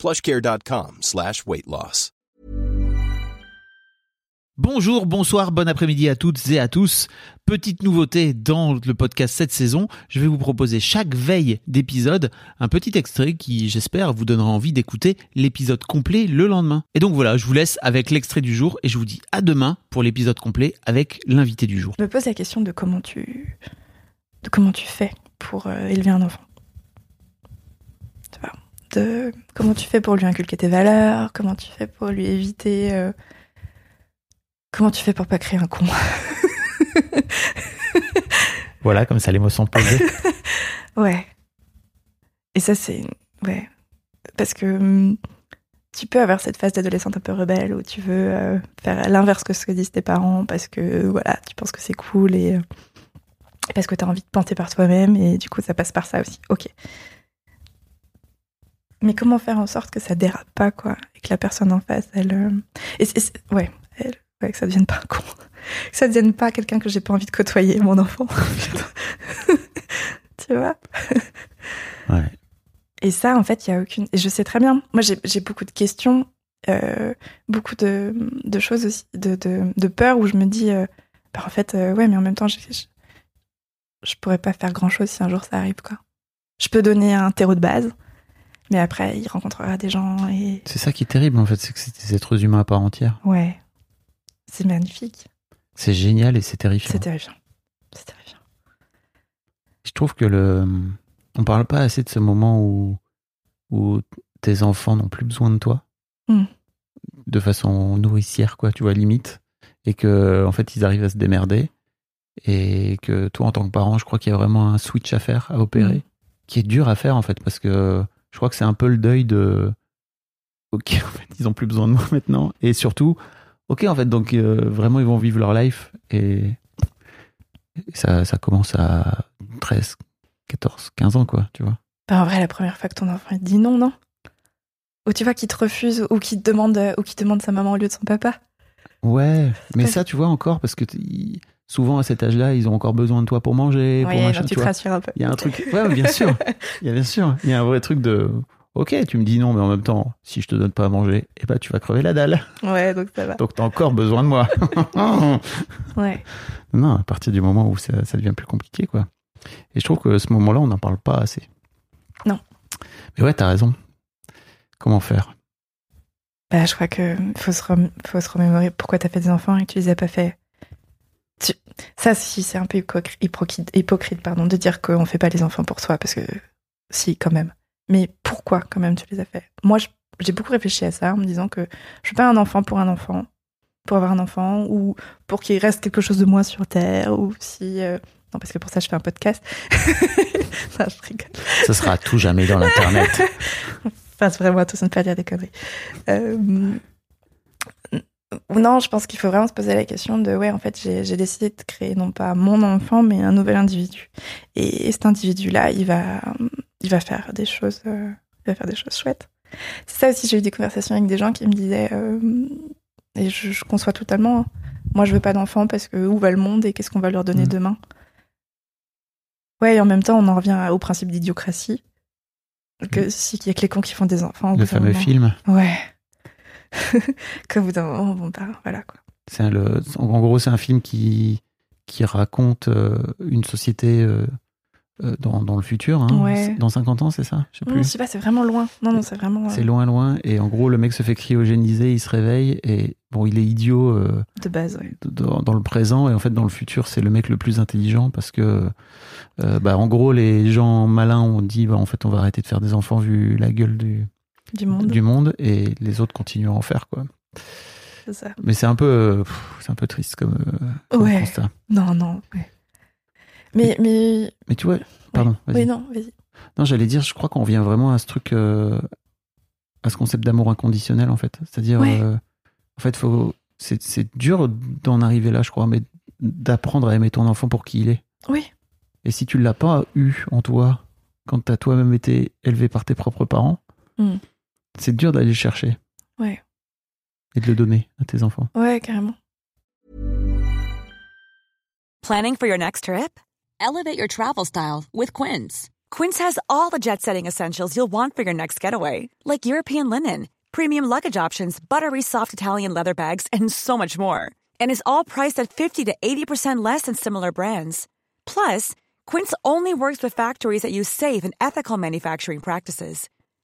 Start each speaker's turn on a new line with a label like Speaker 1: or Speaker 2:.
Speaker 1: plushcare.com slash weight loss.
Speaker 2: Bonjour, bonsoir, bon après-midi à toutes et à tous. Petite nouveauté dans le podcast cette saison, je vais vous proposer chaque veille d'épisode un petit extrait qui, j'espère, vous donnera envie d'écouter l'épisode complet le lendemain. Et donc voilà, je vous laisse avec l'extrait du jour et je vous dis à demain pour l'épisode complet avec l'invité du jour.
Speaker 3: Je me pose la question de comment tu, de comment tu fais pour euh, élever un enfant. De comment tu fais pour lui inculquer tes valeurs, comment tu fais pour lui éviter, euh, comment tu fais pour pas créer un con.
Speaker 2: Voilà, comme ça les mots sont posés.
Speaker 3: ouais. Et ça c'est, ouais, parce que hum, tu peux avoir cette phase d'adolescente un peu rebelle où tu veux euh, faire l'inverse que ce que disent tes parents parce que voilà, tu penses que c'est cool et euh, parce que tu as envie de planter par toi-même et du coup ça passe par ça aussi. Ok. Mais comment faire en sorte que ça dérape pas quoi et que la personne en face elle euh, et ouais, elle ouais que ça devienne pas un con. Que ça devienne pas quelqu'un que j'ai pas envie de côtoyer mon enfant. tu vois?
Speaker 2: Ouais.
Speaker 3: Et ça, en fait, il y a aucune. Et je sais très bien. Moi, j'ai beaucoup de questions, euh, beaucoup de, de choses aussi, de, de, de peur où je me dis, euh, bah, en fait, ouais, mais en même temps, je, je, je pourrais pas faire grand chose si un jour ça arrive, quoi. Je peux donner un terreau de base, mais après, il rencontrera des gens et.
Speaker 2: C'est ça qui est terrible en fait, c'est que c'est des êtres humains à part entière.
Speaker 3: Ouais. C'est magnifique.
Speaker 2: C'est génial et c'est terrifiant.
Speaker 3: C'est terrifiant. C'est terrifiant.
Speaker 2: Je trouve que le. On parle pas assez de ce moment où, où tes enfants n'ont plus besoin de toi.
Speaker 3: Hmm.
Speaker 2: De façon nourricière, quoi, tu vois, limite. Et que, en fait, ils arrivent à se démerder. Et que toi, en tant que parent, je crois qu'il y a vraiment un switch à faire, à opérer,
Speaker 3: Hmm.
Speaker 2: qui est dur à faire, en fait, parce que je crois que c'est un peu le deuil de. Ok, en fait, ils ont plus besoin de moi maintenant. Et surtout, ok, en fait, donc euh, vraiment, ils vont vivre leur life. Et, et ça, ça commence à 13, 14, 15 ans, quoi, tu vois.
Speaker 3: Bah, en vrai, la première fois que ton enfant il te dit non, non Ou tu vois qu'il te refuse, ou qu'il te demande, ou qu'il demande sa maman au lieu de son papa.
Speaker 2: Ouais, mais ça, tu vois, encore, parce que souvent à cet âge-là, ils ont encore besoin de toi pour manger, pour machin, tu
Speaker 3: tu te rassures un peu.
Speaker 2: Il y a un truc. Ouais, bien sûr. Il y a bien sûr. Il y a un vrai truc de. Ok, tu me dis non, mais en même temps, si je te donne pas à manger, eh ben, tu vas crever la dalle.
Speaker 3: Ouais, donc ça va.
Speaker 2: Donc, t'as encore besoin de moi.
Speaker 3: Ouais.
Speaker 2: non, à partir du moment où ça, ça devient plus compliqué, quoi. Et je trouve que ce moment-là, on n'en parle pas assez.
Speaker 3: Non.
Speaker 2: Mais ouais, t'as raison. Comment faire?
Speaker 3: Bah, je crois que faut se, rem- faut se remémorer pourquoi t'as fait des enfants et que tu les as pas fait. Tu- Ça, si, c'est un peu hypocr- hypocrite, hypocrite pardon, de dire qu'on fait pas les enfants pour soi, parce que si, quand même. Mais pourquoi, quand même, tu les as fait? Moi, j'ai beaucoup réfléchi à ça en me disant que je veux pas un enfant pour un enfant, pour avoir un enfant, ou pour qu'il reste quelque chose de moi sur Terre, ou si. euh, Non, parce que pour ça, je fais un podcast. non, je rigole.
Speaker 2: Ça sera à tout jamais dans l'internet.
Speaker 3: Enfin, c'est vraiment attention de ne pas dire des conneries. Euh, non, je pense qu'il faut vraiment se poser la question de ouais, en fait, j'ai décidé de créer non pas mon enfant, mais un nouvel individu. Et cet individu-là, il va, il va faire des choses, euh, il va faire des choses chouettes. C'est ça aussi, j'ai eu des conversations avec des gens qui me disaient, euh, et je, je conçois totalement. hein. Moi, je veux pas d'enfant parce que où va le monde et qu'est-ce qu'on va leur donner
Speaker 2: Mm.
Speaker 3: demain? Ouais, et en même temps, on en revient au principe d'idiocratie. Que si qu'il y a que les cons qui font des enfants.
Speaker 2: Le fameux
Speaker 3: moment.
Speaker 2: film.
Speaker 3: Ouais. Qu'au bout d'un moment, bon, bah, voilà quoi.
Speaker 2: C'est un- le, en gros, c'est un film qui, qui raconte euh, une société euh, euh, dans, dans le futur. hein.
Speaker 3: Ouais.
Speaker 2: Dans 50 ans, c'est ça? Je sais
Speaker 3: Non,
Speaker 2: plus.
Speaker 3: je sais pas, c'est vraiment loin. Non, non, c'est vraiment
Speaker 2: C'est loin, loin. Et en gros, le mec se fait cryogéniser, il se réveille. Et bon, il est idiot euh,
Speaker 3: de base. Ouais.
Speaker 2: dans, dans le présent. Et en fait, dans le futur, c'est le mec le plus intelligent parce que, bah, en gros, les gens malins ont dit, bah, en fait, on va arrêter de faire des enfants vu la gueule du,
Speaker 3: Du monde.
Speaker 2: du monde. Et les autres continuent à en faire, quoi.
Speaker 3: Ça.
Speaker 2: Mais c'est un peu, c'est un peu triste comme, euh, comme
Speaker 3: Ouais.
Speaker 2: constat.
Speaker 3: Non, non. ouais. Mais, mais.
Speaker 2: Mais tu vois, pardon, vas-y.
Speaker 3: Oui, non, vas-y.
Speaker 2: Non, j'allais dire, je crois qu'on revient vraiment à ce truc. euh, à ce concept d'amour inconditionnel en fait. C'est-à-dire,
Speaker 3: Ouais.
Speaker 2: euh, en fait, faut, c'est, c'est dur d'en arriver là, je crois, mais d'apprendre à aimer ton enfant pour qui il est.
Speaker 3: Oui.
Speaker 2: Et si tu l'as pas eu en toi quand tu as toi-même été élevé par tes propres parents,
Speaker 3: Mm.
Speaker 2: C'est dur d'aller le chercher.
Speaker 3: Ouais.
Speaker 2: Et de le donner à tes enfants.
Speaker 3: Ouais, carrément.
Speaker 4: Planning for your next trip? Elevate your travel style with Quince. Quince has all the jet setting essentials you'll want for your next getaway, like European linen, premium luggage options, buttery soft Italian leather bags, and so much more. And is all priced at 50 to 80% less than similar brands. Plus, Quince only works with factories that use safe and ethical manufacturing practices.